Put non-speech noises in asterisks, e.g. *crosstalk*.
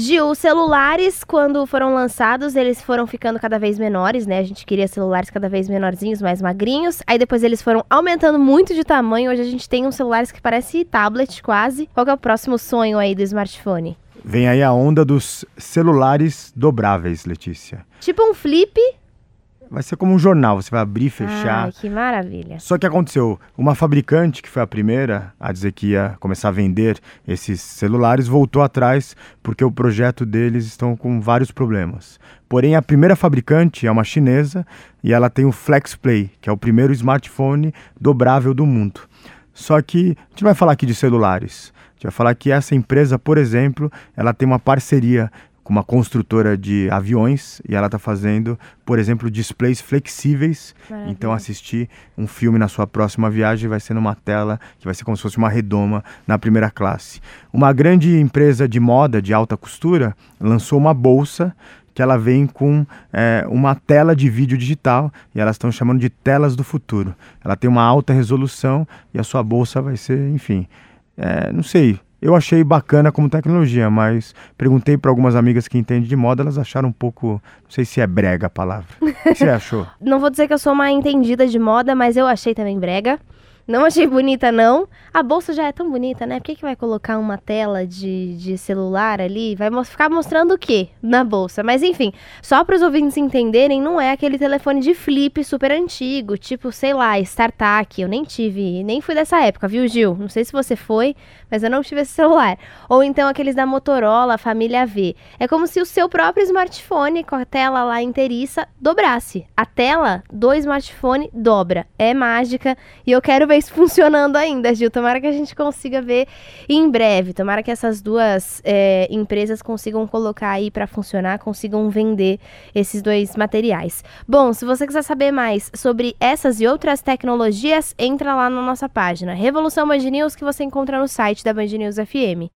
Gil, os celulares, quando foram lançados, eles foram ficando cada vez menores, né? A gente queria celulares cada vez menorzinhos, mais magrinhos. Aí depois eles foram aumentando muito de tamanho. Hoje a gente tem uns celulares que parece tablet quase. Qual é o próximo sonho aí do smartphone? Vem aí a onda dos celulares dobráveis, Letícia. Tipo um flip, Vai ser como um jornal, você vai abrir e fechar. Ai, que maravilha. Só que aconteceu, uma fabricante que foi a primeira a dizer que ia começar a vender esses celulares voltou atrás porque o projeto deles estão com vários problemas. Porém, a primeira fabricante é uma chinesa e ela tem o Flex Play, que é o primeiro smartphone dobrável do mundo. Só que a gente não vai falar aqui de celulares. A gente vai falar que essa empresa, por exemplo, ela tem uma parceria com uma construtora de aviões e ela está fazendo, por exemplo, displays flexíveis. Maravilha. Então, assistir um filme na sua próxima viagem vai ser numa tela que vai ser como se fosse uma redoma na primeira classe. Uma grande empresa de moda de alta costura lançou uma bolsa que ela vem com é, uma tela de vídeo digital e elas estão chamando de telas do futuro. Ela tem uma alta resolução e a sua bolsa vai ser, enfim, é, não sei. Eu achei bacana como tecnologia, mas perguntei para algumas amigas que entendem de moda, elas acharam um pouco, não sei se é brega a palavra. O que você *laughs* achou? Não vou dizer que eu sou uma entendida de moda, mas eu achei também brega. Não achei bonita, não. A bolsa já é tão bonita, né? Por que, que vai colocar uma tela de, de celular ali? Vai mos- ficar mostrando o quê na bolsa? Mas enfim, só para os ouvintes entenderem, não é aquele telefone de flip super antigo, tipo, sei lá, StarTAC. Eu nem tive, nem fui dessa época, viu, Gil? Não sei se você foi, mas eu não tive esse celular. Ou então aqueles da Motorola, família V. É como se o seu próprio smartphone, com a tela lá inteiriça, dobrasse. A tela do smartphone dobra. É mágica e eu quero isso funcionando ainda, Gil. Tomara que a gente consiga ver em breve. Tomara que essas duas é, empresas consigam colocar aí para funcionar, consigam vender esses dois materiais. Bom, se você quiser saber mais sobre essas e outras tecnologias, entra lá na nossa página Revolução Band News que você encontra no site da Band News FM.